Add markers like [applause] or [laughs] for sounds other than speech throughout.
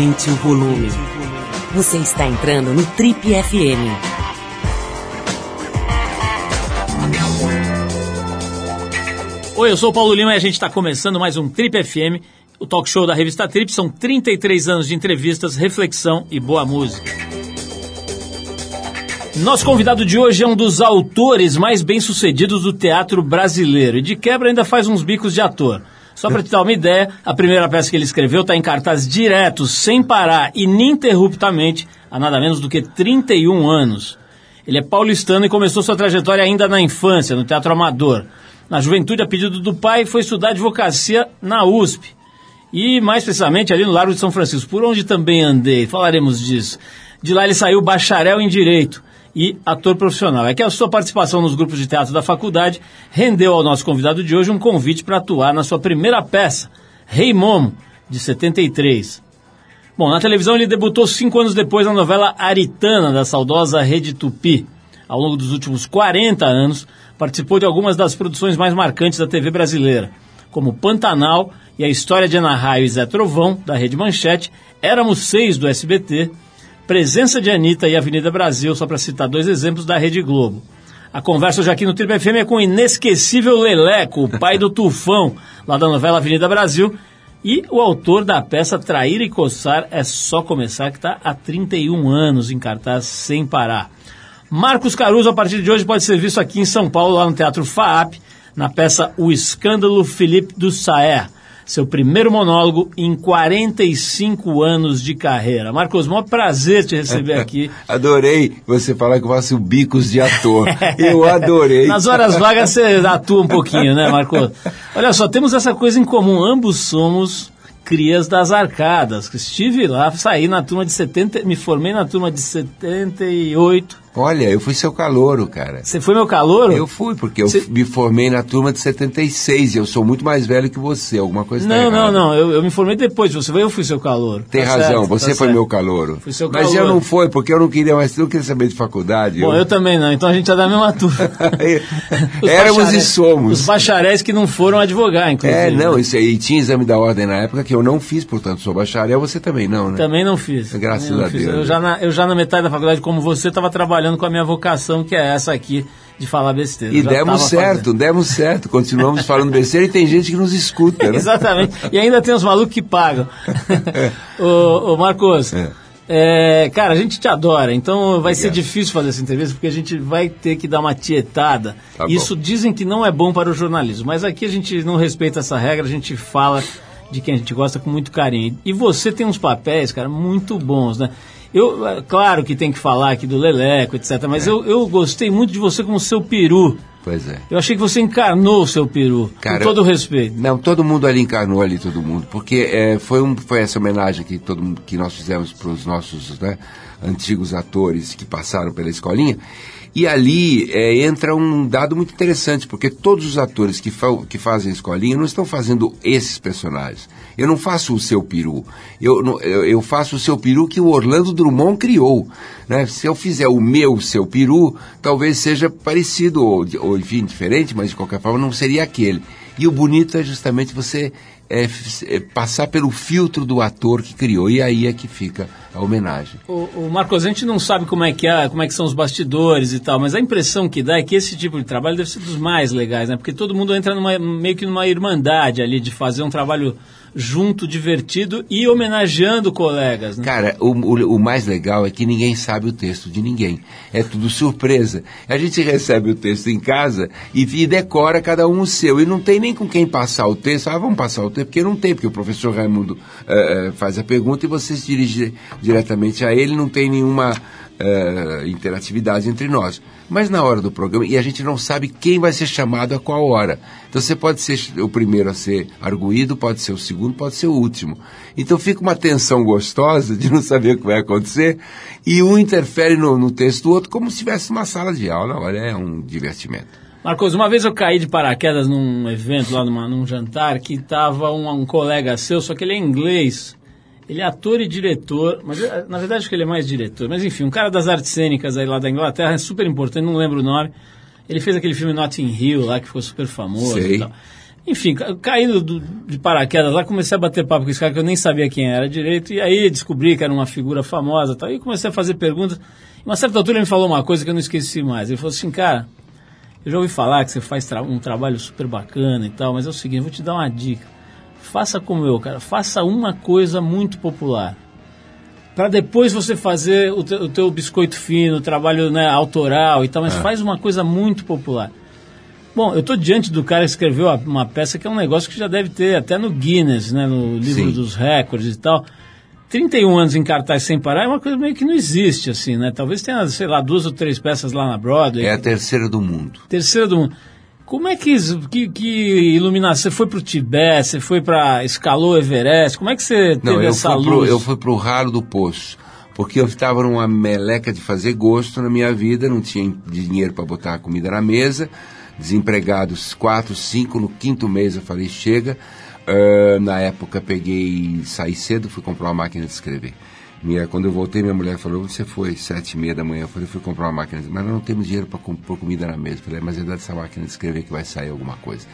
Aumente o volume. Você está entrando no Trip FM. Oi, eu sou o Paulo Lima e a gente está começando mais um Trip FM, o talk show da revista Trip. São 33 anos de entrevistas, reflexão e boa música. Nosso convidado de hoje é um dos autores mais bem-sucedidos do teatro brasileiro e de quebra ainda faz uns bicos de ator. Só para te dar uma ideia, a primeira peça que ele escreveu está em cartaz direto, sem parar, ininterruptamente, há nada menos do que 31 anos. Ele é paulistano e começou sua trajetória ainda na infância, no teatro amador. Na juventude, a pedido do pai, foi estudar advocacia na USP. E, mais precisamente, ali no Largo de São Francisco, por onde também andei, falaremos disso. De lá ele saiu bacharel em Direito e ator profissional. É que a sua participação nos grupos de teatro da faculdade rendeu ao nosso convidado de hoje um convite para atuar na sua primeira peça, Rei Momo, de 73. Bom, na televisão ele debutou cinco anos depois na novela Aritana, da saudosa Rede Tupi. Ao longo dos últimos 40 anos, participou de algumas das produções mais marcantes da TV brasileira, como Pantanal e a História de Ana Raio e Zé Trovão, da Rede Manchete, Éramos Seis, do SBT, Presença de Anitta e Avenida Brasil, só para citar dois exemplos da Rede Globo. A conversa hoje aqui no Triple FM é com o inesquecível Leleco, o pai do Tufão, lá da novela Avenida Brasil, e o autor da peça Trair e Coçar é Só Começar, que está há 31 anos em cartaz sem parar. Marcos Caruso, a partir de hoje, pode ser visto aqui em São Paulo, lá no Teatro FAAP, na peça O Escândalo Felipe do Saer seu primeiro monólogo em 45 anos de carreira. Marcos, maior prazer te receber [laughs] aqui. adorei você falar que eu faço bicos de ator. eu [laughs] adorei. Nas horas vagas você atua um pouquinho, né, Marcos? Olha só, temos essa coisa em comum. Ambos somos crias das arcadas. Estive lá, saí na turma de 70, me formei na turma de 78 Olha, eu fui seu calouro, cara. Você foi meu calouro? Eu fui, porque eu me formei na turma de 76 e eu sou muito mais velho que você. Alguma coisa Não, tá não, não. Eu, eu, me formei depois. Você foi, eu fui seu calouro. Tem tá razão, certo, você tá foi certo. meu calouro. Fui seu calouro. Mas eu não fui, porque eu não queria mais, não queria saber de faculdade. Bom, eu, eu também não. Então a gente é da mesma turma. [laughs] [laughs] Éramos e somos. Os bacharéis que não foram advogar, inclusive. É, não, isso aí. Tinha exame da ordem na época que eu não fiz, portanto, sou bacharel. Você também não, né? Também não fiz. Graças a Deus. Eu já, na, eu já na metade da faculdade, como você, estava trabalhando com a minha vocação que é essa aqui de falar besteira. E demos certo, fazendo. demos certo. Continuamos falando besteira e tem gente que nos escuta, né? [laughs] Exatamente. E ainda tem os malucos que pagam. [laughs] ô, ô, Marcos, é. É, cara, a gente te adora, então vai Obrigado. ser difícil fazer essa entrevista porque a gente vai ter que dar uma tietada. Tá Isso dizem que não é bom para o jornalismo, mas aqui a gente não respeita essa regra, a gente fala de quem a gente gosta com muito carinho. E você tem uns papéis, cara, muito bons, né? Eu, é, claro que tem que falar aqui do Leleco, etc. Mas é. eu, eu gostei muito de você como seu peru. Pois é. Eu achei que você encarnou o seu peru, Cara, com todo respeito. Não, todo mundo ali encarnou ali, todo mundo. Porque é, foi, um, foi essa homenagem que, todo, que nós fizemos para os nossos né, antigos atores que passaram pela escolinha. E ali é, entra um dado muito interessante, porque todos os atores que, fa que fazem escolinha não estão fazendo esses personagens. Eu não faço o seu peru. Eu, eu, eu faço o seu peru que o Orlando Drummond criou. Né? Se eu fizer o meu seu peru, talvez seja parecido, ou, ou enfim, diferente, mas de qualquer forma não seria aquele. E o bonito é justamente você é, é, passar pelo filtro do ator que criou. E aí é que fica a homenagem. O, o, Marcos, a gente não sabe como é que é, como é que são os bastidores e tal, mas a impressão que dá é que esse tipo de trabalho deve ser dos mais legais, né? Porque todo mundo entra numa, meio que numa irmandade ali de fazer um trabalho junto, divertido e homenageando colegas. Né? Cara, o, o, o, mais legal é que ninguém sabe o texto de ninguém. É tudo surpresa. A gente [laughs] recebe o texto em casa e, e decora cada um o seu. E não tem nem com quem passar o texto. Ah, vamos passar o texto, porque não tem, porque o professor Raimundo uh, faz a pergunta e você se dirige diretamente a ele, não tem nenhuma uh, interatividade entre nós. Mas na hora do programa, e a gente não sabe quem vai ser chamado a qual hora. Então você pode ser o primeiro a ser arguído, pode ser o segundo, pode ser o último. Então fica uma tensão gostosa de não saber o que vai acontecer, e um interfere no, no texto do outro como se tivesse uma sala de aula. Olha, é um divertimento. Marcos, uma vez eu caí de paraquedas num evento lá numa, num jantar que estava um, um colega seu, só que ele é inglês. Ele é ator e diretor, mas eh, na verdade acho que ele é mais diretor. Mas enfim, um cara das artes cênicas aí lá da Inglaterra, é super importante, não lembro o nome. Ele fez aquele filme Notting Hill lá, que ficou super famoso Sei. e tal. Enfim, ca- caído do- de paraquedas lá, comecei a bater papo com esse cara que eu nem sabia quem era direito, e aí descobri que era uma figura famosa e tal, e comecei a fazer perguntas. Em uma certa altura ele me falou uma coisa que eu não esqueci mais. Ele falou assim, cara, eu já ouvi falar que você faz tra- um trabalho super bacana e tal, mas é o seguinte, eu vou te dar uma dica. Faça como eu, cara, faça uma coisa muito popular. Para depois você fazer o, te- o teu biscoito fino, o trabalho né, autoral e tal, mas faz uma coisa muito popular. Bom, eu estou diante do cara que escreveu uma peça que é um negócio que já deve ter até no Guinness, né, no livro Sim. dos recordes e tal. 31 anos em cartaz sem parar é uma coisa meio que não existe, assim, né? Talvez tenha, sei lá, duas ou três peças lá na Broadway. É a terceira do mundo. Terceira do mundo. Como é que, que, que iluminação? Você foi pro Tibete, você foi para escalou o Everest? Como é que você teve Não, eu essa fui, pro, luz? eu fui pro ralo do poço. Porque eu estava numa meleca de fazer gosto na minha vida, não tinha dinheiro para botar a comida na mesa, desempregados quatro, cinco, no quinto mês eu falei, chega. Ah, na época peguei, saí cedo, fui comprar uma máquina de escrever. Minha, quando eu voltei, minha mulher falou, você foi sete e meia da manhã. Eu falei, fui comprar uma máquina, mas nós não temos dinheiro para pôr comida na mesa. Eu falei, mas é dessa máquina de escrever que vai sair alguma coisa.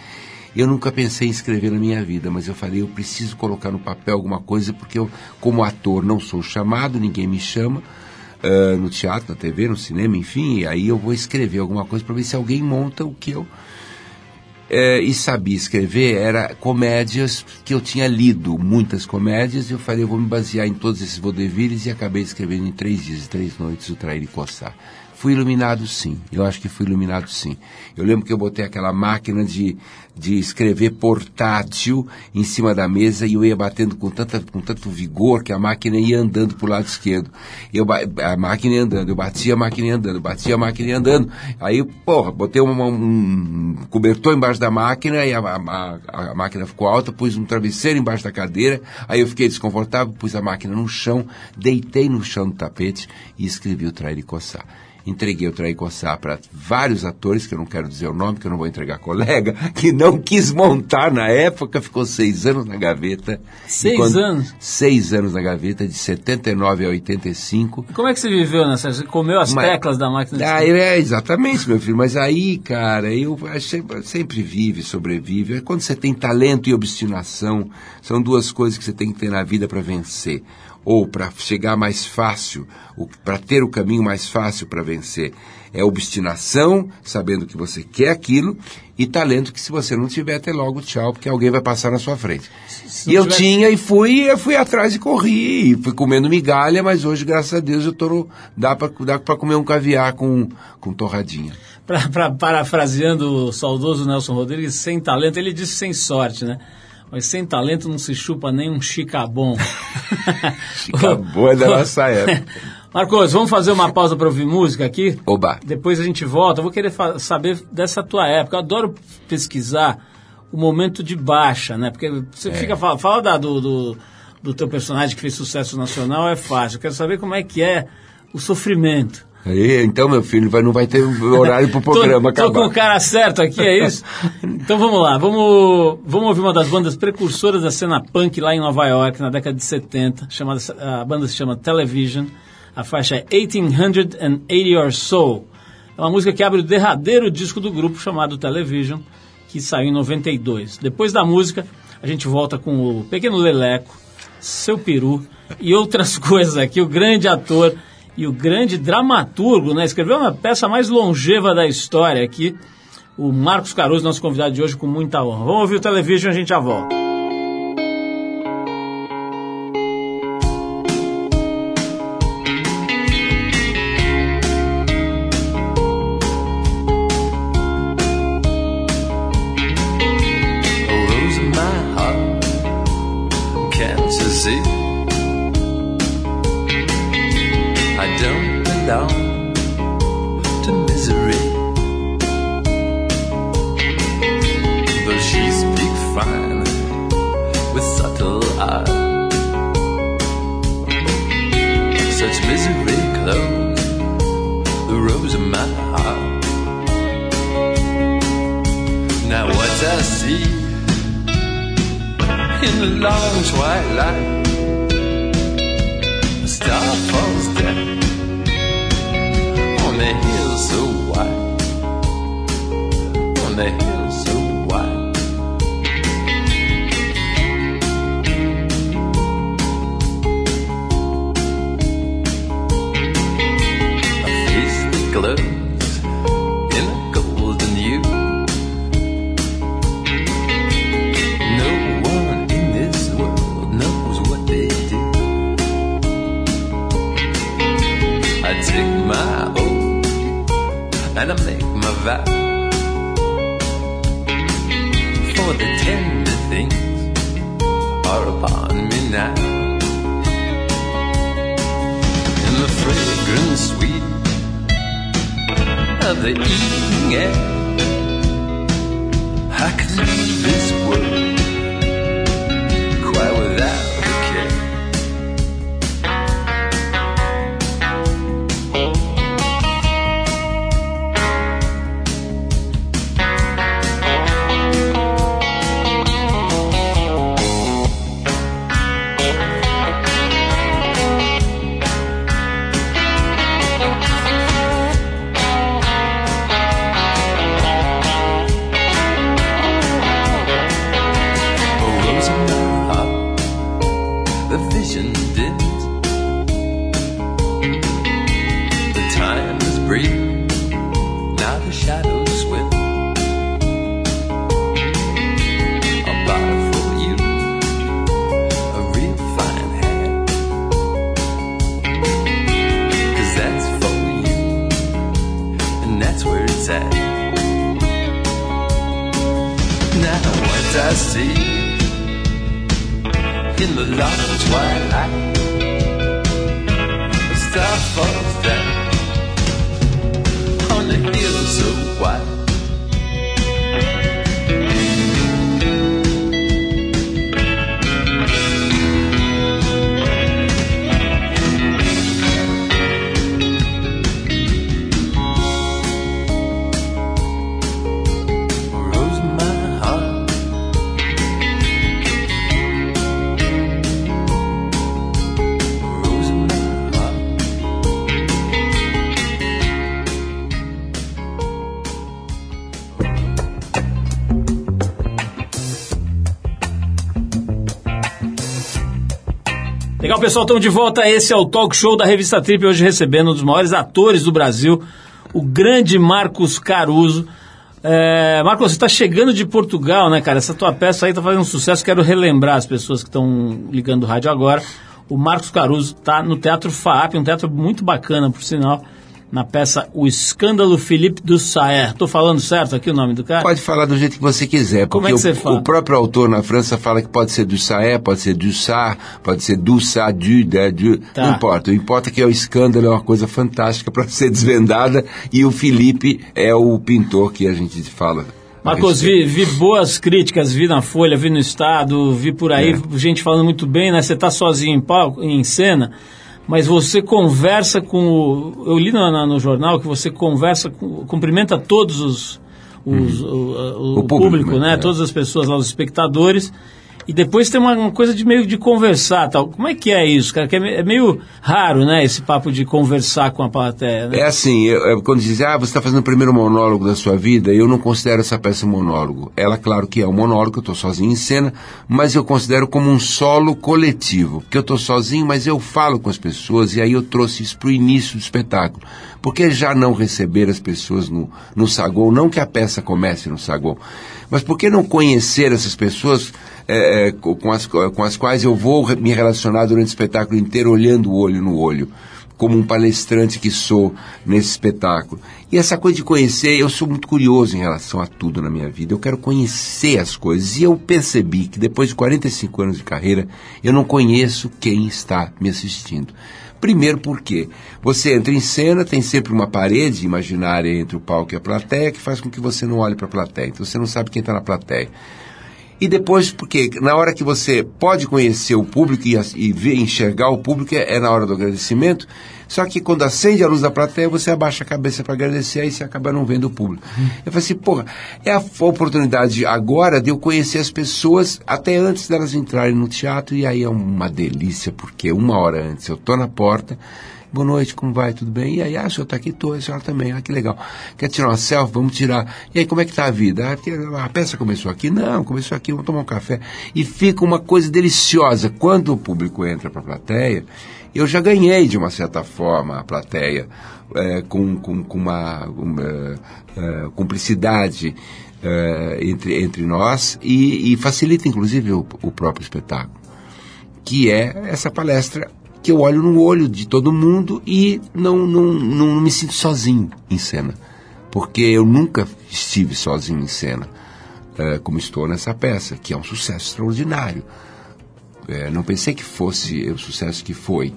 Eu nunca pensei em escrever na minha vida, mas eu falei, eu preciso colocar no papel alguma coisa, porque eu, como ator, não sou chamado, ninguém me chama, ah, no teatro, na TV, no cinema, enfim, e aí eu vou escrever alguma coisa para ver se alguém monta o que eu é, e sabia escrever era comédias que eu tinha lido, muitas comédias, e eu falei, eu vou me basear em todos esses vaudevilles e acabei escrevendo em três dias, três noites, o Trair e Coçar. Fui iluminado sim, eu acho que fui iluminado sim. Eu lembro que eu botei aquela máquina de, de escrever portátil em cima da mesa e eu ia batendo com, tanta, com tanto vigor que a máquina ia andando para o lado esquerdo. Eu, a máquina ia andando, eu batia a máquina ia andando, batia a máquina ia andando. Aí, porra, botei uma- um cobertor embaixo da máquina e a- a- a máquina ficou alta, pus um travesseiro embaixo da cadeira, aí eu fiquei desconfortável, pus a máquina no chão, deitei no chão do tapete e escrevi o Trair e Coçar. Entreguei o Trair e Coçar para vários atores, que eu não quero dizer o nome, que eu não vou entregar colega, [laughs] que não quis montar na época, ficou seis anos na gaveta. E Seis anos? Seis anos na gaveta, de 79 a 85. Como é que você viveu nessa? Você comeu as Mas- teclas da máquina de Ah, é, exatamente, meu filho. Mas aí, cara, eu achei, sempre vive, sobrevive. É Quando você tem talento e obstinação, são duas coisas que você tem que ter na vida para vencer. Ou para chegar mais fácil, para ter o caminho mais fácil para vencer. É obstinação, sabendo que você quer aquilo, e talento que se você não tiver, até logo tchau, porque alguém vai passar na sua frente. E eu tiver- tinha e fui, eu fui atrás e corri, e fui comendo migalha, mas hoje, graças a Deus, eu tô no, dá para comer um caviar com, com torradinha. Pra, pra- parafraseando o saudoso Nelson Rodrigues, sem talento, ele disse sem sorte, né? Mas sem talento não se chupa nem um chicabom. [laughs] Chicabom é da nossa época. [laughs] Marcos, vamos fazer uma pausa para ouvir música aqui? Oba. Depois a gente volta. Eu vou querer saber dessa tua época. Eu adoro pesquisar o momento de baixa, né? Porque você fica fala, fala da- do, do, do teu personagem que fez sucesso nacional é fácil. Eu quero saber como é que é o sofrimento. Aí, então, meu filho, vai, não vai ter horário pro [laughs] programa tô, tô com o cara certo aqui, é isso? [laughs] então vamos lá, vamos, vamos ouvir uma das bandas precursoras da cena punk lá em Nova York, na década de 70. Chamada, a banda se chama Television. A faixa é 1880 Your Soul. É uma música que abre o derradeiro disco do grupo chamado Television, que saiu em 92. Depois da música, a gente volta com o Pequeno Leleco, Seu Peru e outras [laughs] coisas aqui. O grande ator e o grande dramaturgo, né? Escreveu uma peça mais longeva da história aqui. O Marcos Caruso, nosso convidado de hoje, com muita honra. Vamos ouvir o Television a gente já volta. This Legal, pessoal, estamos de volta. Esse é o Talk Show da Revista Trip, hoje recebendo um dos maiores atores do Brasil, o grande Marcos Caruso. É, Marcos, você está chegando de Portugal, né, cara? Essa tua peça aí está fazendo um sucesso. Quero relembrar as pessoas que estão ligando o rádio agora. O Marcos Caruso está no Teatro FAAP, um teatro muito bacana, por sinal, na peça O Escândalo Felipe do Saer. Estou falando certo aqui o nome do cara? Pode falar do jeito que você quiser, Como porque é que você o, fala? o próprio autor na França fala que pode ser do Saé, pode ser do Sar, pode ser do Sa, du, da, du, Tá. não importa. O importa é que o escândalo é uma coisa fantástica para [laughs] ser desvendada e o Felipe é o pintor que a gente fala. Marcos, vi, vi boas críticas, vi na Folha, vi no Estado, vi por aí, É. gente falando muito bem, né? Você está sozinho em palco, em cena, mas você conversa com o... Eu li no, jornal que você conversa, com, cumprimenta todos os... os- o, o- O o público, público, né? né? É. Todas as pessoas lá, os espectadores. E depois tem uma, uma coisa de meio de conversar tal. Como é que é isso, cara? Que é, é meio raro, né? Esse papo de conversar com a plateia, né? É assim, eu- eu- quando dizem, ah, você está fazendo o primeiro monólogo da sua vida, eu não considero essa peça um monólogo. Ela, claro que é um monólogo, eu estou sozinho em cena, mas eu considero como um solo coletivo, porque eu estou sozinho, mas eu falo com as pessoas, e aí eu trouxe isso para o início do espetáculo. Por que já não receber as pessoas no, no saguão? Não que a peça comece no saguão, mas por que não conhecer essas pessoas é, é, co- com, as, com as quais eu vou me relacionar durante o espetáculo inteiro, olhando o olho no olho? como um palestrante que sou nesse espetáculo. E essa coisa de conhecer, eu sou muito curioso em relação a tudo na minha vida. Eu quero conhecer as coisas. E eu percebi que depois de 45 anos de carreira, eu não conheço quem está me assistindo. Primeiro porque você entra em cena, tem sempre uma parede imaginária entre o palco e a plateia que faz com que você não olhe para a plateia. Então você não sabe quem está na plateia. E depois, porque na hora que você pode conhecer o público e, e ver, enxergar o público, é, é na hora do agradecimento. Só que quando acende a luz da plateia, você abaixa a cabeça para agradecer, aí você acaba não vendo o público. Eu falei assim, porra, é a oportunidade agora de eu conhecer as pessoas até antes delas entrarem no teatro, e aí é uma delícia, porque uma hora antes eu tô na porta, Boa noite, como vai? Tudo bem? E aí, ah, o senhor está aqui? Tô, a senhora também. Ah, que legal. Quer tirar uma selfie? Vamos tirar. E aí, como é que está a vida? Ah, a peça começou aqui? Não, começou aqui, vamos tomar um café. E fica uma coisa deliciosa. Quando o público entra para a plateia, eu já ganhei, de uma certa forma, a plateia é, com, com, com uma, uma é, cumplicidade é, entre, entre nós e, e facilita, inclusive, o, o próprio espetáculo que é essa palestra que eu olho no olho de todo mundo e não, não, não me sinto sozinho em cena. porque eu nunca estive sozinho em cena, eh, como estou nessa peça, que é um sucesso extraordinário. Eh, não pensei que fosse o sucesso que foi,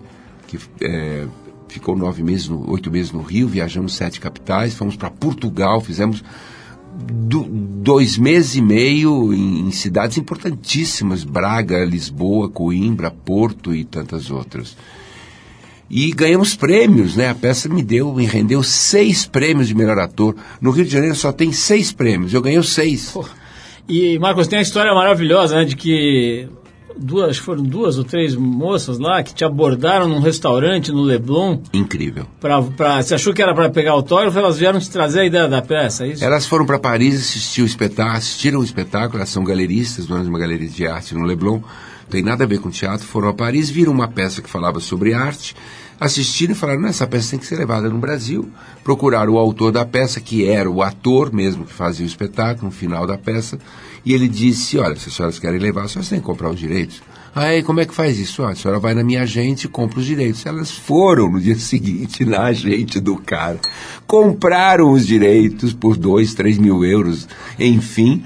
que eh, ficou nove meses, no- oito meses no Rio, viajamos sete capitais, fomos para Portugal, fizemos do- dois meses e meio em, em cidades importantíssimas, Braga, Lisboa, Coimbra, Porto e tantas outras. E ganhamos prêmios, né? A peça me deu, me rendeu seis prêmios de melhor ator. No Rio de Janeiro só tem seis prêmios, eu ganhei os seis. E, Marcos, tem uma história maravilhosa, né? De que duas, foram duas ou três moças lá que te abordaram num restaurante no Leblon. Incrível. Pra, pra, você achou que era para pegar autógrafo, elas vieram te trazer a ideia da peça, é isso? Elas foram para Paris assistir o espetáculo, assistiram o espetáculo, elas são galeristas, de uma galeria de arte no Leblon, não tem nada a ver com teatro, foram a Paris, viram uma peça que falava sobre arte, assistiram e falaram, essa peça tem que ser levada no Brasil. Procuraram o autor da peça, que era o ator mesmo que fazia o espetáculo, no final da peça, e ele disse, olha, se as senhoras querem levar, as senhoras têm que comprar os direitos. Aí, como é que faz isso? Ah, a senhora vai na minha agente e compra os direitos. Elas foram no dia [laughs] seguinte na agente do cara, compraram os direitos por dois, três mil euros, enfim,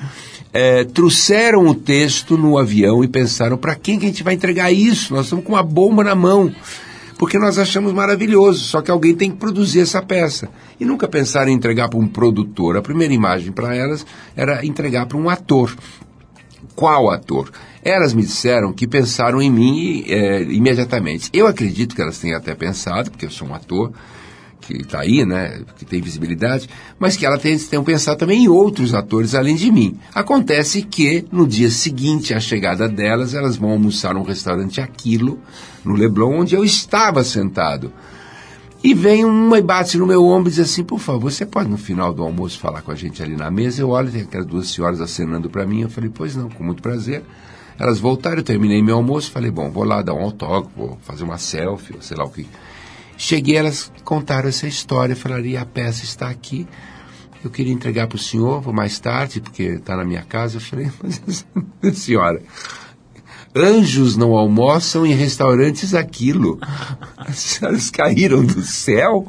é, trouxeram o texto no avião e pensaram, para quem que a gente vai entregar isso? Nós estamos com uma bomba na mão. Porque nós achamos maravilhoso, só que alguém tem que produzir essa peça. E nunca pensaram em entregar para um produtor. A primeira imagem para elas era entregar para um ator. Qual ator? Elas me disseram que pensaram em mim eh, imediatamente. Eu acredito que elas tenham até pensado, porque eu sou um ator que está aí, né, que tem visibilidade, mas que elas tenham, tenham pensado também em outros atores além de mim. Acontece que no dia seguinte à chegada delas, elas vão almoçar num restaurante Aquilo, no Leblon, onde eu estava sentado. E vem uma e bate no meu ombro e diz assim, por favor, você pode no final do almoço falar com a gente ali na mesa? Eu olho, tem aquelas duas senhoras acenando para mim, eu falei, pois não, com muito prazer. Elas voltaram, eu terminei meu almoço, falei, bom, vou lá dar um autógrafo, vou fazer uma selfie, sei lá o que. Cheguei, elas contaram essa história, falaram, e a peça está aqui, eu queria entregar para o senhor, vou mais tarde, porque está na minha casa. Eu falei, [laughs] mas senhora, anjos não almoçam em restaurantes aquilo. As senhoras caíram do céu.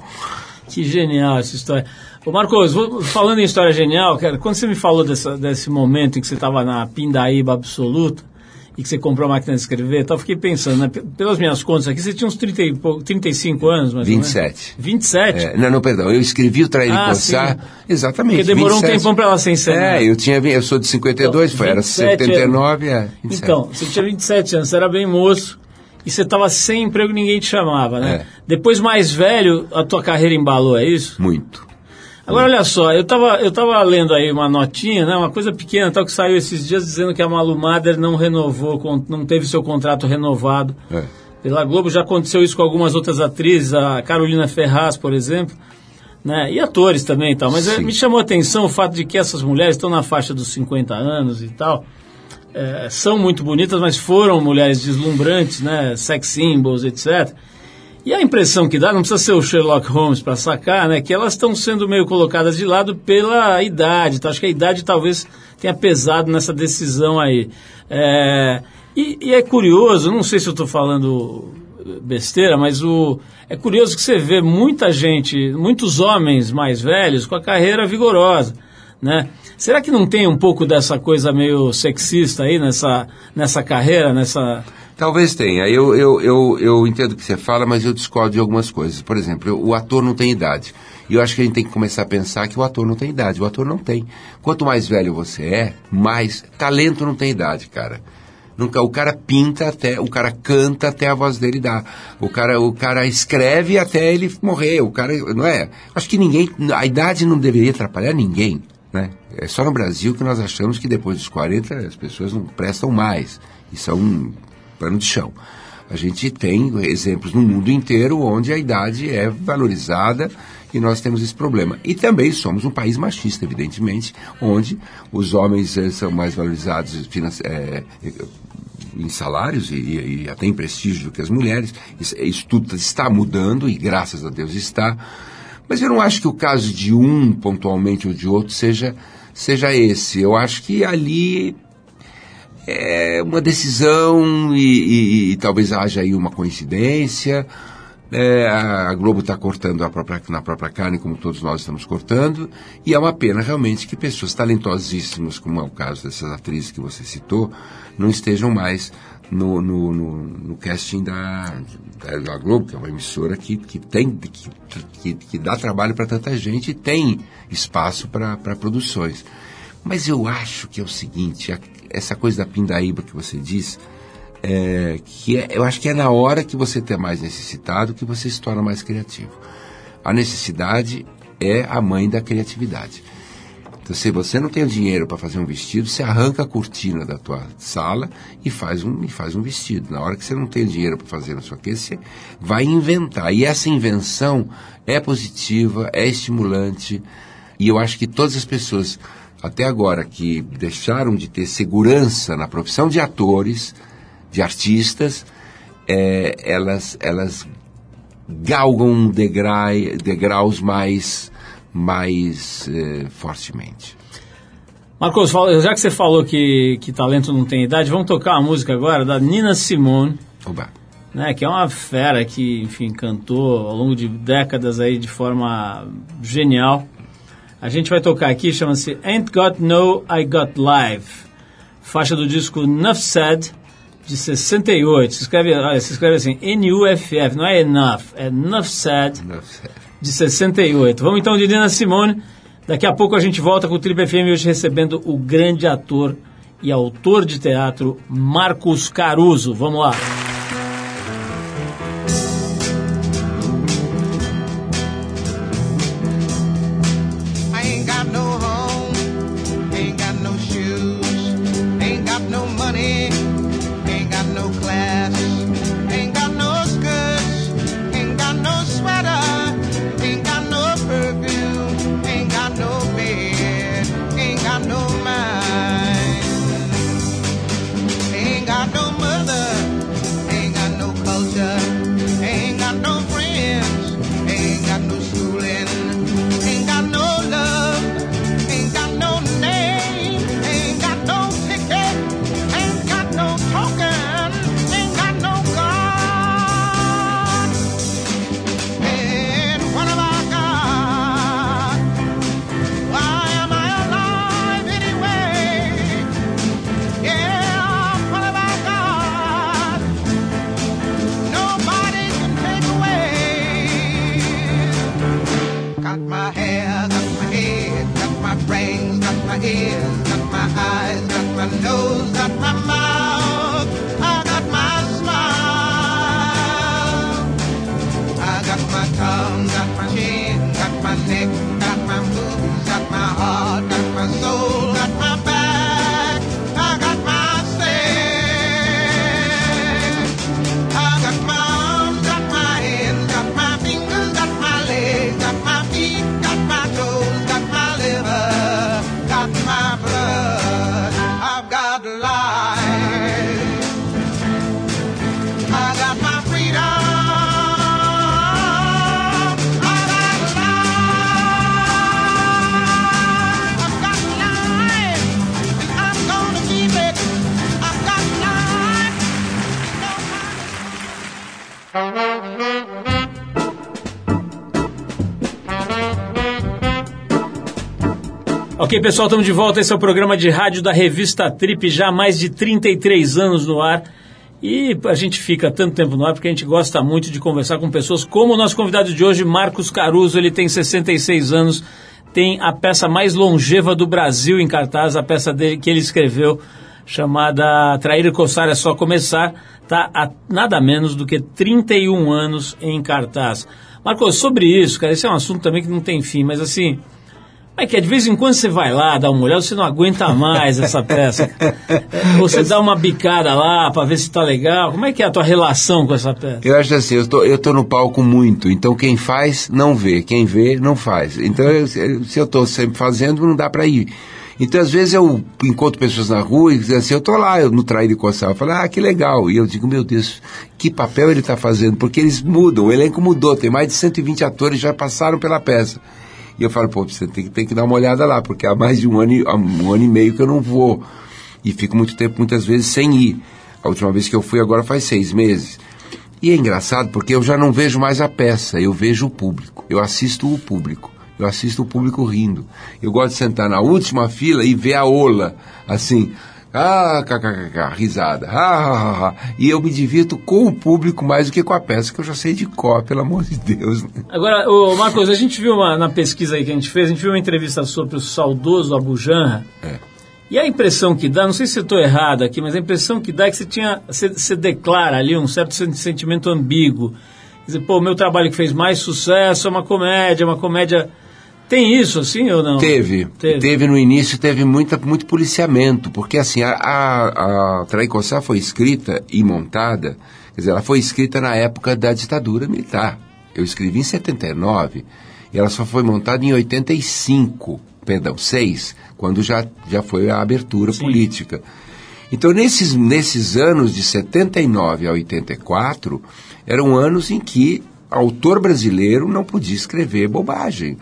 Que genial essa história. Ô Marcos, falando em história genial, cara, quando você me falou dessa- desse momento em que você estava na pindaíba absoluta e que você comprou a máquina de escrever, então eu fiquei pensando, né, pelas minhas contas aqui, você tinha uns 30 e pou- 35 anos, mais ou menos. 27. 27? É, não, não, perdão. Eu escrevi o Trair Ah, e Coçar. sim. Exatamente. Porque demorou um 27. tempão pra ela ser encenada. É, eu tinha, eu sou de 52, Então, foi, era 27 79, é. 27. Então, você tinha 27 anos, você era bem moço e você estava sem emprego e ninguém te chamava, né? É. Depois, mais velho, a tua carreira embalou, é isso? Muito. Agora, olha só, eu estava eu tava lendo aí uma notinha, né, uma coisa pequena, tal, que saiu esses dias dizendo que a Malu Mader não renovou, não teve seu contrato renovado É. pela Globo. Já aconteceu isso com algumas outras atrizes, a Carolina Ferraz, por exemplo, né, e atores também e tal. Mas é, me chamou a atenção o fato de que essas mulheres estão na faixa dos 50 anos e tal. é, são muito bonitas, mas foram mulheres deslumbrantes, né, sex symbols, etc. E a impressão que dá, não precisa ser o Sherlock Holmes para sacar, né, que elas estão sendo meio colocadas de lado pela idade. Então, acho que a idade talvez tenha pesado nessa decisão aí. É, e, e é curioso, não sei se eu estou falando besteira, mas o, é curioso que você vê muita gente, muitos homens mais velhos com a carreira vigorosa, né? Será que não tem um pouco dessa coisa meio sexista aí nessa, nessa carreira, nessa... Talvez tenha. Eu, eu, eu, eu entendo o que você fala, mas eu discordo de algumas coisas. Por exemplo, o ator não tem idade. E eu acho que a gente tem que começar a pensar que o ator não tem idade. O ator não tem. Quanto mais velho você é, mais talento não tem idade, cara. Nunca, o cara pinta até, o cara canta até a voz dele dar. O cara, o cara escreve até ele morrer. O cara, não é? Acho que ninguém, a idade não deveria atrapalhar ninguém, né? É só no Brasil que nós achamos que depois dos 40 as pessoas não prestam mais. Isso é pano de chão. A gente tem exemplos no mundo inteiro onde a idade é valorizada e nós temos esse problema. E também somos um país machista, evidentemente, onde os homens eh, são mais valorizados eh, em salários e, e- e até em prestígio do que as mulheres. Isso, isso tudo está mudando e graças a Deus está. Mas eu não acho que o caso de um pontualmente ou de outro seja, seja esse. Eu acho que ali é uma decisão e, e- e talvez haja aí uma coincidência. É, a Globo está cortando a própria- na própria carne, como todos nós estamos cortando, e é uma pena realmente que pessoas talentosíssimas, como é o caso dessas atrizes que você citou, não estejam mais no, no, no, no casting da, da, Globo, que é uma emissora que, que, tem, que, que, que dá trabalho para tanta gente e tem espaço para produções. Mas eu acho que é o seguinte, essa coisa da pindaíba que você disse, é, que é, eu acho que é na hora que você está mais necessitado que você se torna mais criativo. A necessidade é a mãe da criatividade. Então, se você não tem o dinheiro para fazer um vestido, você arranca a cortina da tua sala e faz um, e faz um vestido. Na hora que você não tem dinheiro para fazer na sua casa, você vai inventar. E essa invenção é positiva, é estimulante. E eu acho que todas as pessoas, até agora, que deixaram de ter segurança na profissão de atores, de artistas, é, elas, elas galgam degrai, degraus mais, mais eh, fortemente. Marcos, já que você falou que, que talento não tem idade, vamos tocar uma música agora da Nina Simone, Oba. né, que é uma fera que, enfim, cantou ao longo de décadas aí de forma genial. A gente vai tocar aqui, chama-se Ain't Got No, I Got Live, faixa do disco Enough Said, de 68. Se escreve, olha, se escreve assim, N-U-F-F, não é Enough, é Enough Said, de 68. Vamos então de Nina Simone. Daqui a pouco a gente volta com o Triple FM hoje recebendo o grande ator e autor de teatro Marcos Caruso. Vamos lá. My hair, got my head, got my brains, got my ears, got my eyes, got my nose, got my mouth. Ok, pessoal, estamos de volta. Esse é o programa de rádio da revista Trip, já há mais de 33 anos no ar. E a gente fica tanto tempo no ar porque a gente gosta muito de conversar com pessoas como o nosso convidado de hoje, Marcos Caruso. Ele tem 66 anos, tem a peça mais longeva do Brasil em cartaz, a peça dele que ele escreveu, chamada Trair e Coçar é Só Começar, está há nada menos do que 31 anos em cartaz. Marcos, sobre isso, cara, esse é um assunto também que não tem fim, mas assim, é que de vez em quando você vai lá, dá uma olhada, você não aguenta mais essa peça. [laughs] Ou você dá uma bicada lá para ver se tá legal. Como é que é a tua relação com essa peça? Eu acho assim, eu tô, eu tô no palco muito, então quem faz não vê, quem vê não faz. Então eu- se eu tô sempre fazendo, não dá para ir. Então às vezes eu encontro pessoas na rua e dizem assim, eu tô lá eu, no Traído e Coçar, eu falo, ah, que legal. E eu digo, meu Deus, que papel ele está fazendo? Porque eles mudam, o elenco mudou, tem mais de 120 atores já passaram pela peça. E eu falo, pô, você tem, que- tem que dar uma olhada lá, porque há mais de um ano, um ano e meio que eu não vou. E fico muito tempo, muitas vezes, sem ir. A última vez que eu fui agora faz seis meses. E é engraçado porque eu já não vejo mais a peça, eu vejo o público. Eu assisto o público. Eu assisto o público rindo. Eu gosto de sentar na última fila e ver a ola, assim, ah, kkkk, risada, ah, ah, ah, ah. E eu me divirto com o público mais do que com a peça, que eu já sei de cor, pelo amor de Deus. né? Agora, ô, Marcos, a gente viu uma, na pesquisa aí que a gente fez, a gente viu uma entrevista sobre o saudoso Abu Janra. É. E a impressão que dá, não sei se eu estou errado aqui, mas a impressão que dá é que você tinha, você, você declara ali um certo sen- sentimento ambíguo. Quer dizer, pô, o meu trabalho que fez mais sucesso é uma comédia, uma comédia. Tem isso assim ou não? Teve, Teve. teve. no início, teve muita, muito policiamento, porque assim, a, a, a Traicossá foi escrita e montada, quer dizer, ela foi escrita na época da ditadura militar. Eu escrevi em 79, e ela só foi montada em 85, perdão, 6, quando já, já foi a abertura política. Então, nesses, nesses anos de 79 a 84, eram anos em que autor brasileiro não podia escrever bobagem.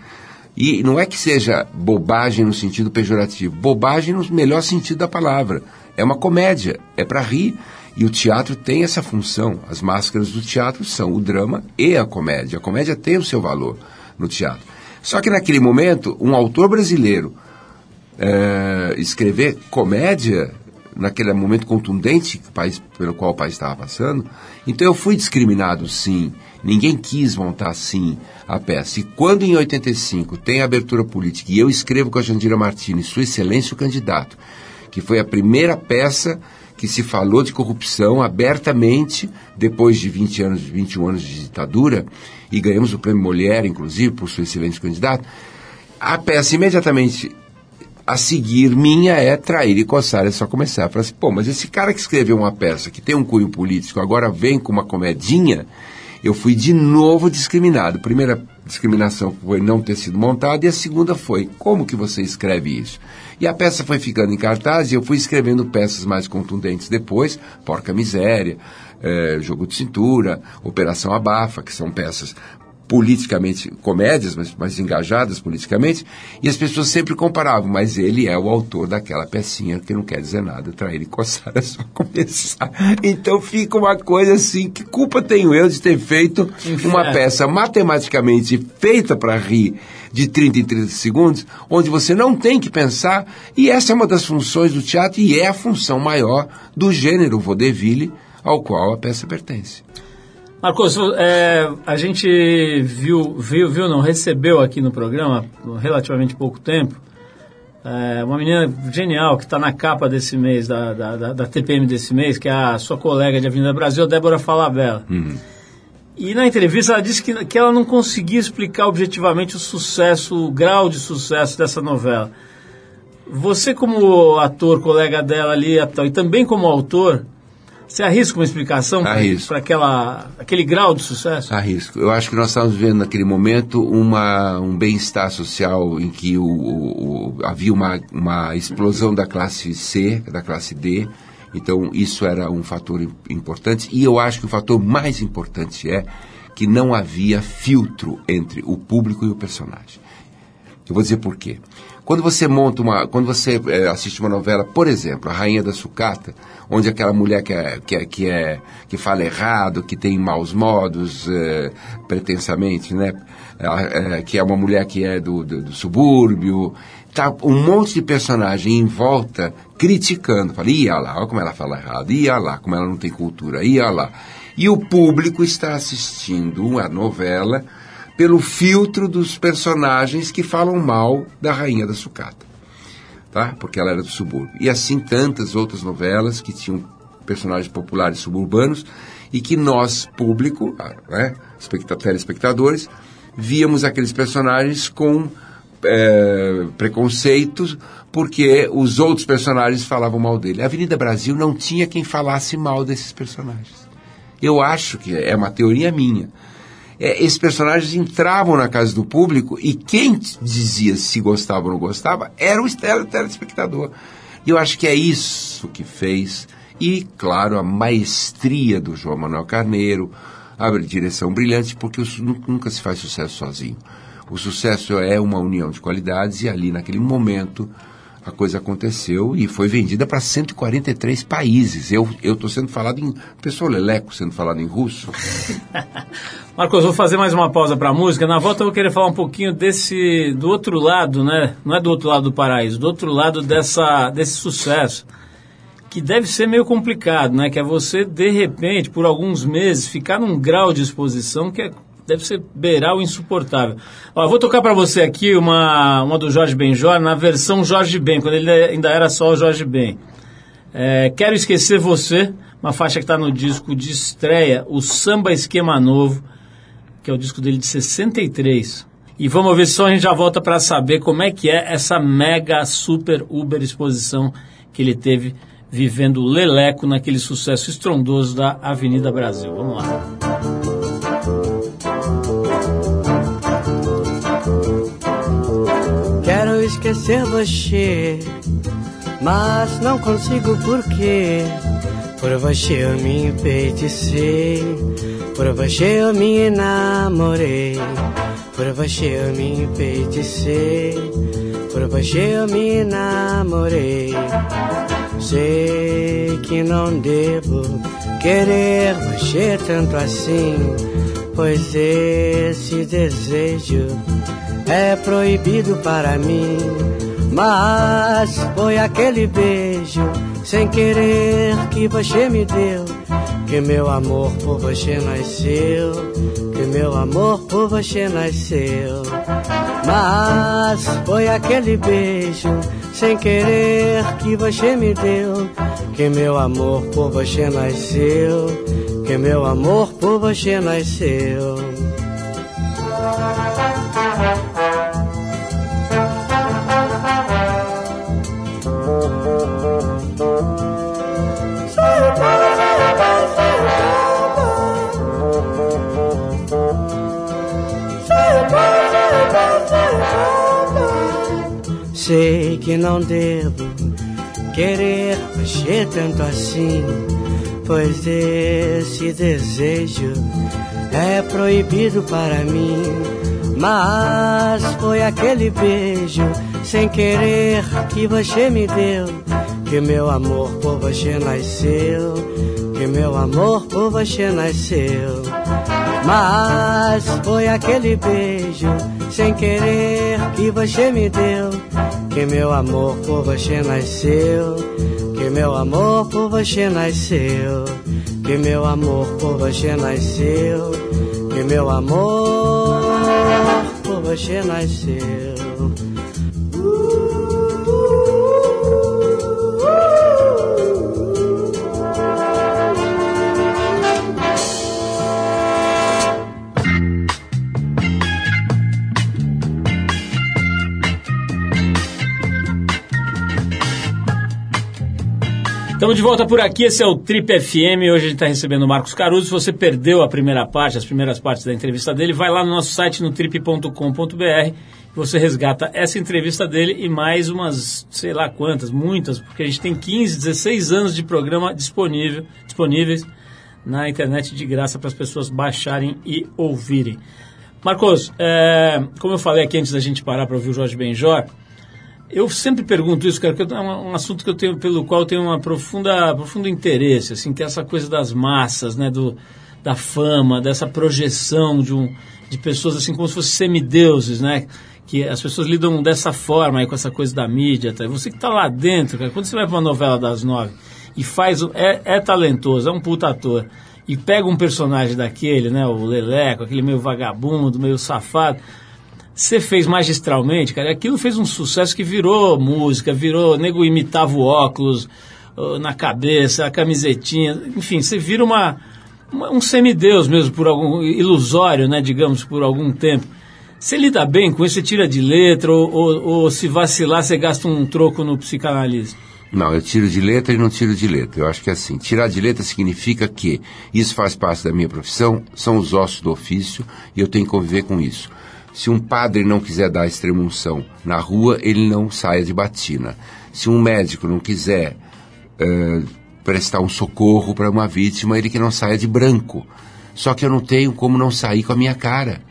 E não é que seja bobagem no sentido pejorativo, bobagem no melhor sentido da palavra. É uma comédia, é para rir. E o teatro tem essa função. As máscaras do teatro são o drama e a comédia. A comédia tem o seu valor no teatro. Só que naquele momento, um autor brasileiro eh, escrever comédia naquele momento contundente país, pelo qual o país estava passando. Então eu fui discriminado, sim. Ninguém quis montar assim a peça. E quando em 85 tem abertura política e eu escrevo com a Jandira Martins, Sua Excelência o Candidato, que foi a primeira peça que se falou de corrupção abertamente depois de 20 anos, 21 anos de ditadura, e ganhamos o prêmio Molière, inclusive, por Sua Excelência o Candidato, a peça imediatamente a seguir minha é trair e coçar. É só começar falar assim, pô, mas esse cara que escreveu uma peça que tem um cunho político, agora vem com uma comedinha, eu fui de novo discriminado. A primeira discriminação foi não ter sido montada e a segunda foi, como que você escreve isso? E a peça foi ficando em cartaz e eu fui escrevendo peças mais contundentes depois, Porca Miséria, eh, Jogo de Cintura, Operação Abafa, que são peças politicamente, comédias, mas mais engajadas politicamente, e as pessoas sempre comparavam, mas ele é o autor daquela pecinha que não quer dizer nada, trair e coçar [laughs] é só começar. Então fica uma coisa assim, que culpa tenho eu de ter feito uma Inferno. peça matematicamente feita para rir de 30 em 30 segundos, onde você não tem que pensar, e essa é uma das funções do teatro e é a função maior do gênero vaudeville ao qual a peça pertence. Marcos, é, a gente viu, viu, viu, não, recebeu aqui no programa, relativamente pouco tempo, é, uma menina genial que está na capa desse mês, da, da, da- da TPM desse mês, que é a sua colega de Avenida Brasil, Débora Falabella. E na entrevista ela disse que, que ela não conseguia explicar objetivamente o sucesso, o grau de sucesso dessa novela. Você, como ator, colega dela ali, e também como autor, você arrisca uma explicação para aquela aquele grau de sucesso? Arrisco. Eu acho que nós estávamos vivendo naquele momento uma, um bem-estar social em que o, o- o- havia uma, uma explosão da classe C, da classe D. Então, isso era um fator im- importante. E eu acho que o fator mais importante é que não havia filtro entre o público e o personagem. Eu vou dizer por quê. Quando você monta uma, quando você eh, assiste uma novela, por exemplo, A Rainha da Sucata, onde aquela mulher que é, que é, que, é, que fala errado, que tem maus modos, eh, pretensamente, né, eh, que é uma mulher que é do, do, do subúrbio, tá um monte de personagem em volta criticando, fala, ia lá, olha como ela fala errado, ia lá, como ela não tem cultura, ia lá. E o público está assistindo a novela pelo filtro dos personagens que falam mal da Rainha da Sucata, tá? Porque ela era do subúrbio. E assim tantas outras novelas que tinham personagens populares suburbanos e que nós, público, ah, né, especta- telespectadores, víamos aqueles personagens com eh, preconceitos porque os outros personagens falavam mal dele. A Avenida Brasil não tinha quem falasse mal desses personagens. Eu acho que é uma teoria minha. É, esses personagens entravam na casa do público e quem dizia se gostava ou não gostava era o tele- telespectador. E eu acho que é isso que fez. E, claro, a maestria do João Manuel Carneiro, a direção brilhante, porque nunca se faz sucesso sozinho. O sucesso é uma união de qualidades e ali, naquele momento, a coisa aconteceu e foi vendida para 143 países. Eu estou sendo falado em pessoal leleco sendo falado em russo. [laughs] Marcos, vou fazer mais uma pausa para a música. Na volta eu vou querer falar um pouquinho desse do outro lado, né? Não é do outro lado do paraíso, do outro lado dessa desse sucesso que deve ser meio complicado, né? Que é você de repente por alguns meses ficar num grau de exposição que é, deve ser beirar o insuportável. Ó, vou tocar para você aqui uma uma do Jorge Benjor na versão Jorge Ben, quando ele ainda era só o Jorge Ben. É, Quero esquecer você, uma faixa que está no disco de estreia, o Samba Esquema Novo que é o disco dele de 63. E vamos ouvir só, a gente já volta para saber como é que é essa mega, super, uber exposição que ele teve vivendo Leleco naquele sucesso estrondoso da Avenida Brasil. Vamos lá. Esquecer você, mas não consigo porque por você eu me enfeiticei, por você eu me enamorei, por você eu me enfeiticei, por você eu me enamorei. Sei que não devo querer você tanto assim, pois esse desejo é proibido para mim. Mas foi aquele beijo sem querer que você me deu. Que meu amor por você nasceu. Que meu amor por você nasceu. Mas foi aquele beijo sem querer que você me deu. Que meu amor por você nasceu. Que meu amor por você nasceu. Sei que não devo querer você tanto assim, pois esse desejo é proibido para mim. Mas foi aquele beijo sem querer que você me deu, que meu amor por você nasceu, que meu amor por você nasceu. Mas foi aquele beijo sem querer que você me deu, que meu amor por você nasceu, que meu amor por você nasceu, que meu amor por você nasceu, que meu amor por você nasceu. Estamos de volta por aqui, esse é o Trip FM. Hoje a gente está recebendo o Marcos Caruso. Se você perdeu a primeira parte, as primeiras partes da entrevista dele, vai lá no nosso site no trip.com.br você resgata essa entrevista dele e mais umas, sei lá quantas, muitas, porque a gente tem 15, 16 anos de programa disponível, disponíveis na internet de graça para as pessoas baixarem e ouvirem. Marcos, é, como eu falei aqui antes da gente parar para ouvir o Jorge Benjor, eu sempre pergunto isso, cara, porque é um, assunto que eu tenho, pelo qual eu tenho uma profunda, profundo interesse, assim, que é essa coisa das massas, né, do, da fama, dessa projeção de, um, de pessoas assim como se fossem semideuses, né, que as pessoas lidam dessa forma aí com essa coisa da mídia, tá? Você que está lá dentro, cara, quando você vai para uma novela das nove e faz, é, é talentoso, é um puta ator, e pega um personagem daquele, né, o Leleco, aquele meio vagabundo, meio safado, você fez magistralmente, cara, aquilo fez um sucesso que virou música, virou, nego imitava o óculos na cabeça, a camisetinha, enfim, você vira uma, uma, um semideus mesmo, por algum, ilusório, né, digamos, por algum tempo. Você lida bem com isso, você tira de letra, ou, ou, ou se vacilar, você gasta um troco no psicanalista? Não, eu tiro de letra e não tiro de letra. Eu acho que é assim, tirar de letra significa que isso faz parte da minha profissão, são os ossos do ofício, e eu tenho que conviver com isso. Se um padre não quiser dar extremunção na rua, ele não saia de batina. Se um médico não quiser uh, prestar um socorro para uma vítima, ele que não saia de branco. Só que eu não tenho como não sair com a minha cara.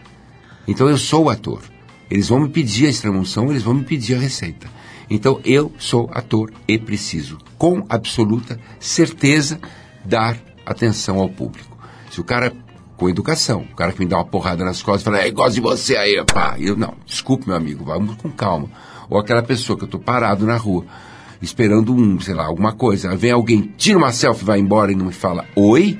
Então eu sou o ator. Eles vão me pedir a extrema-unção, eles vão me pedir a receita. Então eu sou ator e preciso, com absoluta certeza, dar atenção ao público. Se o cara com educação, o cara que me dá uma porrada nas costas fala, é, gosto de você aí, pá. Eu, não, desculpe, meu amigo, vamos com calma. Ou aquela pessoa que eu tô parado na rua, esperando um, sei lá, alguma coisa. Vem alguém, tira uma selfie, vai embora e não me fala, oi?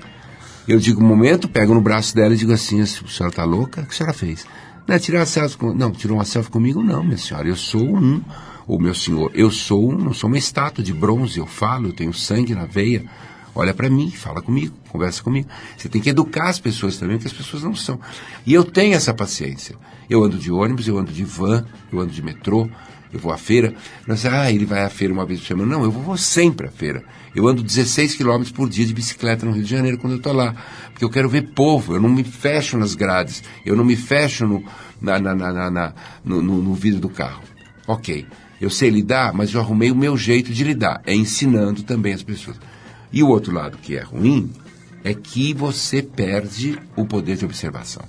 Eu digo um momento, pego no braço dela e digo assim, a senhora tá louca? O que a senhora fez? Não é tirar uma selfie com... Não, tirou uma selfie comigo? Não, minha senhora. Eu sou um, ou meu senhor, eu sou um, não sou uma estátua de bronze, eu falo, eu tenho sangue na veia. Olha para mim, fala comigo, conversa comigo. Você tem que educar as pessoas também, porque as pessoas não são. E eu tenho essa paciência. Eu ando de ônibus, eu ando de van, eu ando de metrô, eu vou à feira. Você, ah, ele vai à feira uma vez por semana. Não, eu vou sempre à feira. Eu ando 16 quilômetros por dia de bicicleta no Rio de Janeiro quando eu estou lá. Porque eu quero ver povo, eu não me fecho nas grades, eu não me fecho no, na, na, na, na no, no, no vidro do carro. Ok, eu sei lidar, mas eu arrumei o meu jeito de lidar. É ensinando também as pessoas. E o outro lado que é ruim é que você perde o poder de observação.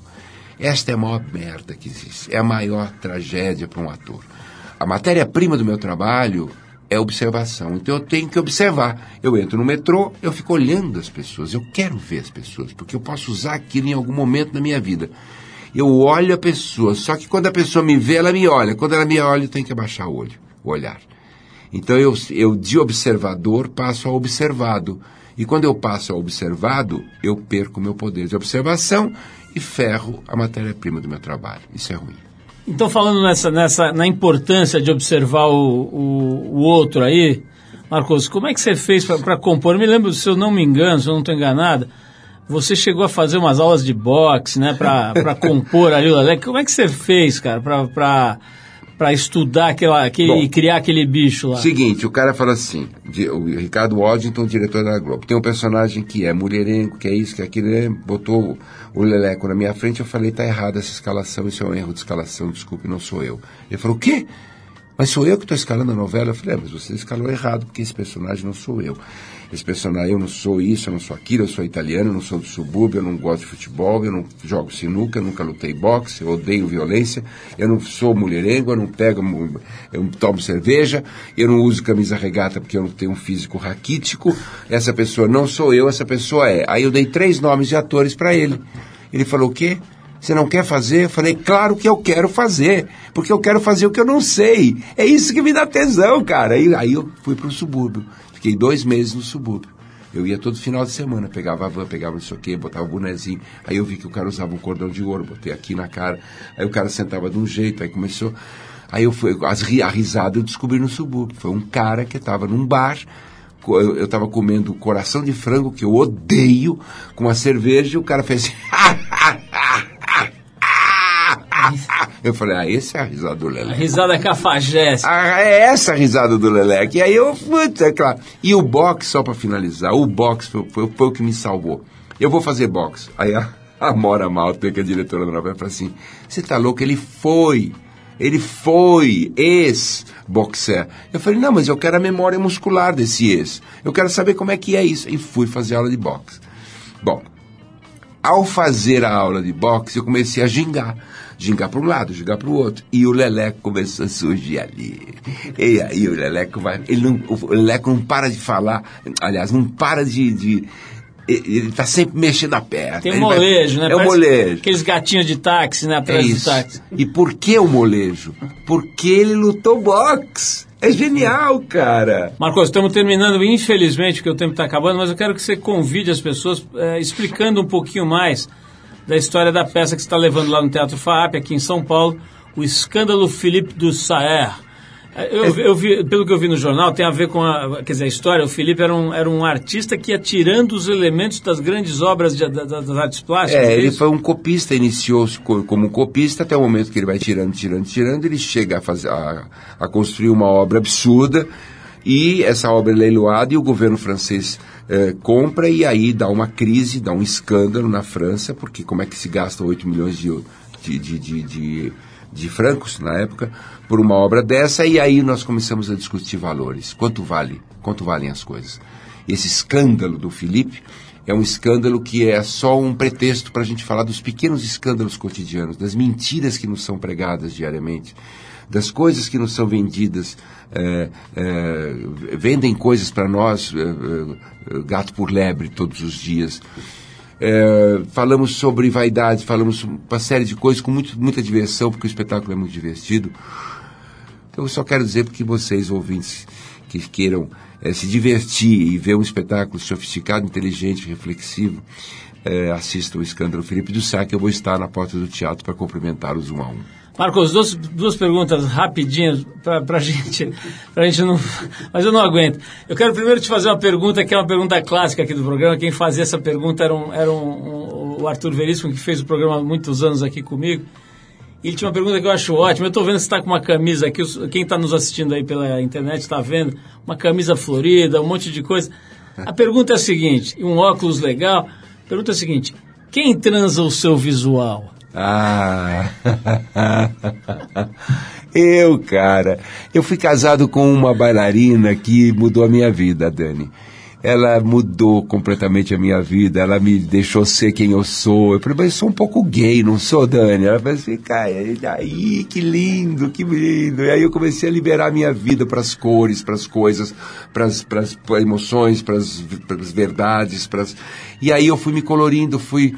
Esta é a maior merda que existe. É a maior tragédia para um ator. A matéria-prima do meu trabalho é observação. Então eu tenho que observar. Eu entro no metrô, eu fico olhando as pessoas. Eu quero ver as pessoas, porque eu posso usar aquilo em algum momento da minha vida. Eu olho a pessoa, só que quando a pessoa me vê, ela me olha. Quando ela me olha, eu tenho que abaixar o olho, o olhar. Então eu, eu de observador passo a observado. E quando eu passo a observado, eu perco o meu poder de observação e ferro a matéria-prima do meu trabalho. Isso é ruim. Então, falando nessa, nessa, na importância de observar o, o, o outro aí, Marcos, como é que você fez para compor? Eu me lembro, se eu não me engano, se eu não estou enganado, você chegou a fazer umas aulas de boxe, né, para [laughs] compor ali o Leleque. Como é que você fez, cara, para para estudar aquela, aquele, Bom, e criar aquele bicho lá? Seguinte, o cara fala assim, de- o Ricardo Waddington, diretor da Globo, tem um personagem que é mulherengo, que é isso, que é aquilo, né? botou o Leleco na minha frente, eu falei, tá errado essa escalação, isso é um erro de escalação, desculpe, não sou eu. Ele falou, o quê? Mas sou eu que estou escalando a novela? Eu falei, é, mas você escalou errado, porque esse personagem não sou eu. Esse personagem, eu não sou isso, eu não sou aquilo, eu sou italiano, eu não sou do subúrbio, eu não gosto de futebol, eu não jogo sinuca, eu nunca lutei boxe, eu odeio violência, eu não sou mulherengo, eu não pego, eu não tomo cerveja, eu não uso camisa regata porque eu não tenho um físico raquítico, essa pessoa não sou eu, essa pessoa é. Aí eu dei três nomes de atores para ele. Ele falou, o quê? Você não quer fazer? Eu falei, claro que eu quero fazer, porque eu quero fazer o que eu não sei. É isso que me dá tesão, cara. Aí, aí eu fui para o subúrbio. Fiquei dois meses no subúrbio. Eu ia todo final de semana, pegava a van, pegava não sei o quê, botava o bonezinho. Aí eu vi que o cara usava um cordão de ouro, botei aqui na cara. Aí o cara sentava de um jeito, aí começou. Aí eu fui, as, a risada eu descobri no subúrbio. Foi um cara que estava num bar, eu, eu tava comendo coração de frango, que eu odeio, com uma cerveja, e o cara fez. [laughs] [laughs] eu falei, ah, esse é a risada do Lelé. A risada cafajeste. Ah, é essa a risada do Leleque. E aí eu, putz, é claro. E o boxe, só pra finalizar, o boxe foi, foi, foi o que me salvou. Eu vou fazer boxe. Aí a, a Mora Malta, que é a diretora da novela, falou assim: você tá louco? Ele foi. Ele foi ex-boxer. Eu falei, não, mas eu quero a memória muscular desse ex. Eu quero saber como é que é isso. E fui fazer aula de boxe. Bom, ao fazer a aula de boxe, eu comecei a gingar. Gingar para um lado, gingar para o outro. E o Leleco começou a surgir ali. E aí o Leleco vai. Ele não, o Leleco não para de falar. Aliás, não para de. de ele está sempre mexendo a perna. Tem um Ele vai- molejo, né? É o Parece molejo. Aqueles gatinhos de táxi, né? É Atrás do isso. táxi. E por que o molejo? Porque ele lutou boxe. É genial, cara. Marcos, estamos terminando, infelizmente, porque o tempo está acabando, mas eu quero que você convide as pessoas eh, explicando um pouquinho mais da história da peça que você está levando lá no Teatro FAAP, aqui em São Paulo, o escândalo Felipe do Saer. Eu, eu vi, pelo que eu vi no jornal, tem a ver com a, quer dizer, a história. O Felipe era um, era um artista que ia tirando os elementos das grandes obras de- da- da- das artes plásticas. É, ele isso? foi um copista, iniciou-se co- como um copista até o momento que ele vai tirando, tirando, tirando, ele chega a, fazer, a, a construir uma obra absurda e essa obra é leiloada e o governo francês eh, compra e aí dá uma crise, dá um escândalo na França, porque como é que se gasta 8 milhões de, de, de, de, de francos na época por uma obra dessa e aí nós começamos a discutir valores. Quanto vale? Quanto valem as coisas? Esse escândalo do Felipe é um escândalo que é só um pretexto para a gente falar dos pequenos escândalos cotidianos, das mentiras que nos são pregadas diariamente, das coisas que nos são vendidas. é, é, vendem coisas para nós, é, gato por lebre, todos os dias. Falamos sobre vaidade, falamos uma série de coisas com muito, muita diversão, porque o espetáculo é muito divertido. Então eu só quero dizer porque vocês, ouvintes, que queiram eh, se divertir e ver um espetáculo sofisticado, inteligente, reflexivo, eh, assistam o Escândalo Felipe do Sá, que eu vou estar na porta do teatro para cumprimentá-los um a um. Marcos, duas, duas perguntas rapidinhas para a gente, pra gente não. Mas eu não aguento. Eu quero primeiro te fazer uma pergunta que é uma pergunta clássica aqui do programa. Quem fazia essa pergunta era, um, era um, um- o Arthur Veríssimo, que fez o programa há muitos anos aqui comigo. E ele tinha uma pergunta que eu acho ótima. Eu estou vendo que você está com uma camisa aqui. Quem está nos assistindo aí pela internet está vendo. Uma camisa florida, um monte de coisa. A pergunta é a seguinte: um óculos legal. A pergunta é a seguinte: quem transa o seu visual? Ah, [laughs] eu, cara, eu fui casado com uma bailarina que mudou a minha vida, Dani. Ela mudou completamente a minha vida, ela me deixou ser quem eu sou. Eu falei, mas eu sou um pouco gay, não sou, Dani? Ela falou assim, cara, aí, que lindo, que lindo. E aí eu comecei a liberar a minha vida para as cores, para as coisas, para as emoções, para as verdades. pras... E aí eu fui me colorindo, fui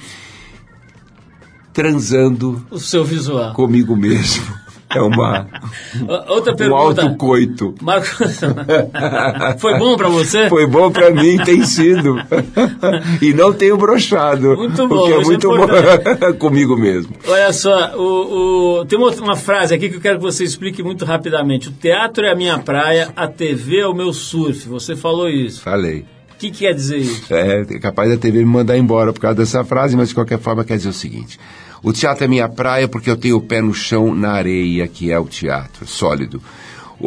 transando O seu visual. comigo mesmo. É uma, O- Outra um pergunta. autocoito. Marcos, [laughs] foi bom pra você? Foi bom pra mim, tem sido. e não tenho brochado. Muito bom, Porque é isso é muito bom [laughs] comigo mesmo. Olha só, o, o- tem uma, uma frase aqui que eu quero que você explique muito rapidamente. O teatro é a minha praia, a TV é o meu surf. Você falou isso. Falei. O que, que quer dizer isso? É capaz da TV me mandar embora por causa dessa frase, mas de qualquer forma quer dizer o seguinte. O teatro é minha praia porque eu tenho o pé no chão, na areia, que é o teatro, sólido.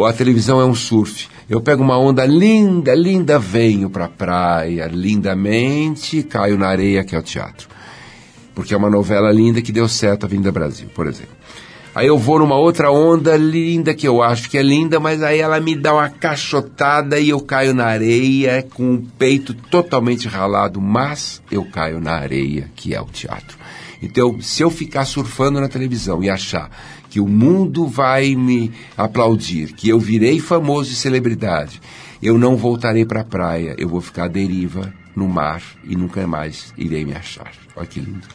A televisão é um surf. Eu pego uma onda linda, linda, venho pra praia, lindamente, caio na areia, que é o teatro. Porque é uma novela linda que deu certo a Avenida Brasil, por exemplo. Aí eu vou numa outra onda linda que eu acho que é linda, mas aí ela me dá uma cachotada e eu caio na areia com o peito totalmente ralado, mas eu caio na areia, que é o teatro. Então, se eu ficar surfando na televisão e achar que o mundo vai me aplaudir, que eu virei famoso e celebridade, eu não voltarei para a praia, eu vou ficar à deriva no mar e nunca mais irei me achar. Olha que lindo.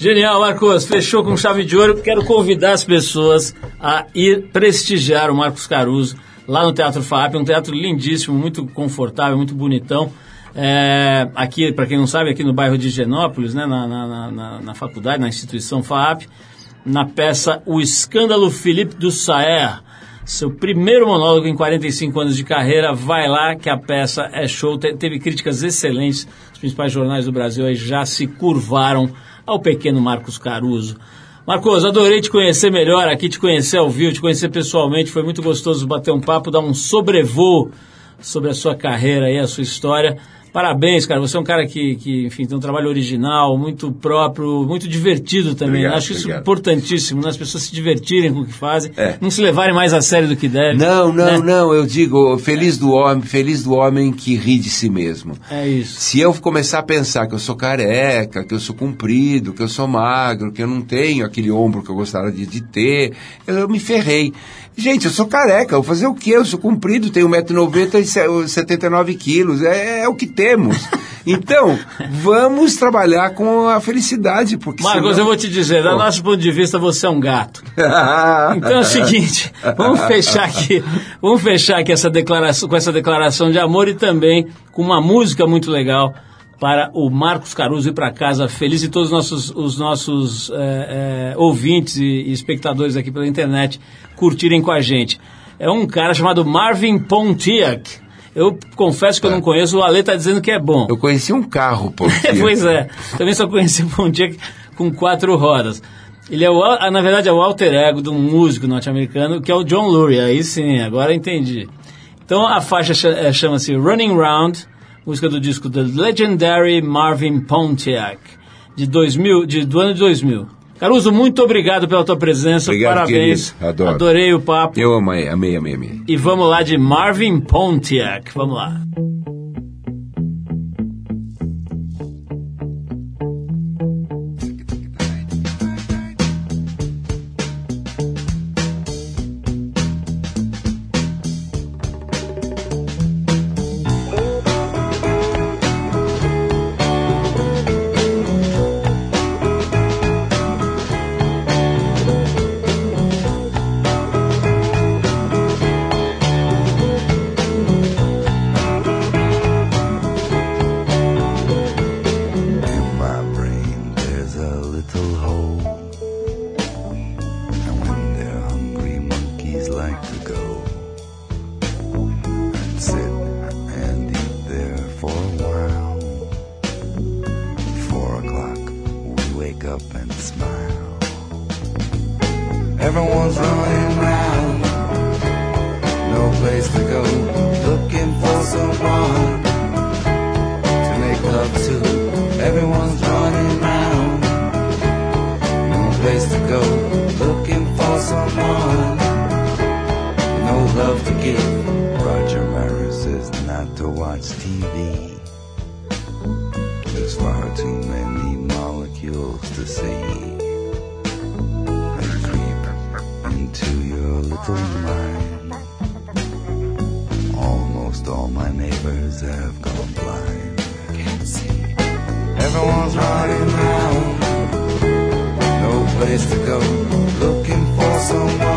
Genial, Marcos. Fechou com chave de ouro. Quero convidar as pessoas a ir prestigiar o Marcos Caruso lá no Teatro FAP. Um teatro lindíssimo, muito confortável, muito bonitão. É, aqui, para quem não sabe, aqui no bairro de Higienópolis, né, na, na, na- na, faculdade, na instituição FAP, na peça O Escândalo Felipe do Saer. Seu primeiro monólogo em 45 anos de carreira, vai lá que a peça é show. Te- teve críticas excelentes. Os principais jornais do Brasil já se curvaram ao pequeno Marcos Caruso. Marcos, adorei te conhecer melhor aqui, te conhecer ao vivo, te conhecer pessoalmente. Foi muito gostoso bater um papo, dar um sobrevoo sobre a sua carreira e a sua história. Parabéns, cara. Você é um cara que, que, enfim, tem um trabalho original, muito próprio, muito divertido também. Obrigado, Acho isso obrigado. importantíssimo, né? As pessoas se divertirem com o que fazem, É. não se levarem mais a sério do que devem. Não, não, né? não, eu digo, feliz do homem, feliz do homem que ri de si mesmo. É isso. Se eu começar a pensar que eu sou careca, que eu sou comprido, que eu sou magro, que eu não tenho aquele ombro que eu gostaria de, de ter, eu me ferrei. Gente, eu sou careca, eu vou fazer o quê? Eu sou comprido, tenho 1,90m e se- 79 quilos, é, é o que temos. [laughs] Então, vamos trabalhar com a felicidade, porque Marcos, senão... eu vou te dizer, do nosso ponto de vista, você é um gato. [laughs] Então é o seguinte, vamos fechar aqui, vamos fechar aqui essa declaração, com essa declaração de amor e também com uma música muito legal para o Marcos Caruso ir para casa feliz e todos os nossos, os nossos eh, eh, ouvintes e, e espectadores aqui pela internet curtirem com a gente. É um cara chamado Marvin Pontiac. Eu confesso que eu não conheço, o Ale está dizendo que é bom. Eu conheci um carro, [laughs] pô. pois é, também só conheci o Pontiac com quatro rodas. Ele é o, na verdade é o alter ego de um músico norte-americano que é o John Lurie. Aí sim, agora entendi. Então a faixa eh, chama-se Running Round, música do disco The Legendary Marvin Pontiac, de 2000, de, do ano de 2000. Caruso, muito obrigado pela tua presença, Obrigado, parabéns. querido. Adoro. Adorei o papo. Eu amei, amei, amei, amei. E vamos lá de Marvin Pontiac. Vamos lá. Neighbors have gone blind. Can't see. Everyone's running round. No place to go. Looking for someone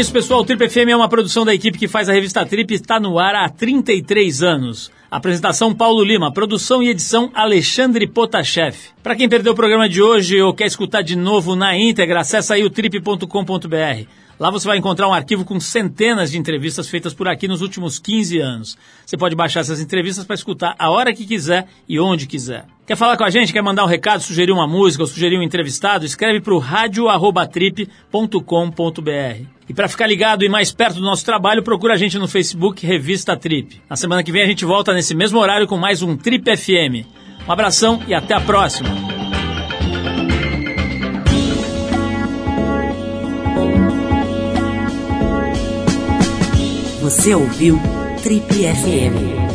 isso, pessoal. O Trip FM é uma produção da equipe que faz a revista Trip e está no ar há 33 anos. Apresentação Paulo Lima, produção e edição Alexandre Potashev. Para quem perdeu o programa de hoje ou quer escutar de novo na íntegra, acessa aí o trip.com.br. Lá você vai encontrar um arquivo com centenas de entrevistas feitas por aqui nos últimos 15 anos. Você pode baixar essas entrevistas para escutar a hora que quiser e onde quiser. Quer falar com a gente? Quer mandar um recado, sugerir uma música ou sugerir um entrevistado? Escreve para o radio@trip.com.br. E para ficar ligado e mais perto do nosso trabalho, procura a gente no Facebook Revista Trip. Na semana que vem a gente volta nesse mesmo horário com mais um Trip FM. Um abração e até a próxima. Você ouviu Trip FM.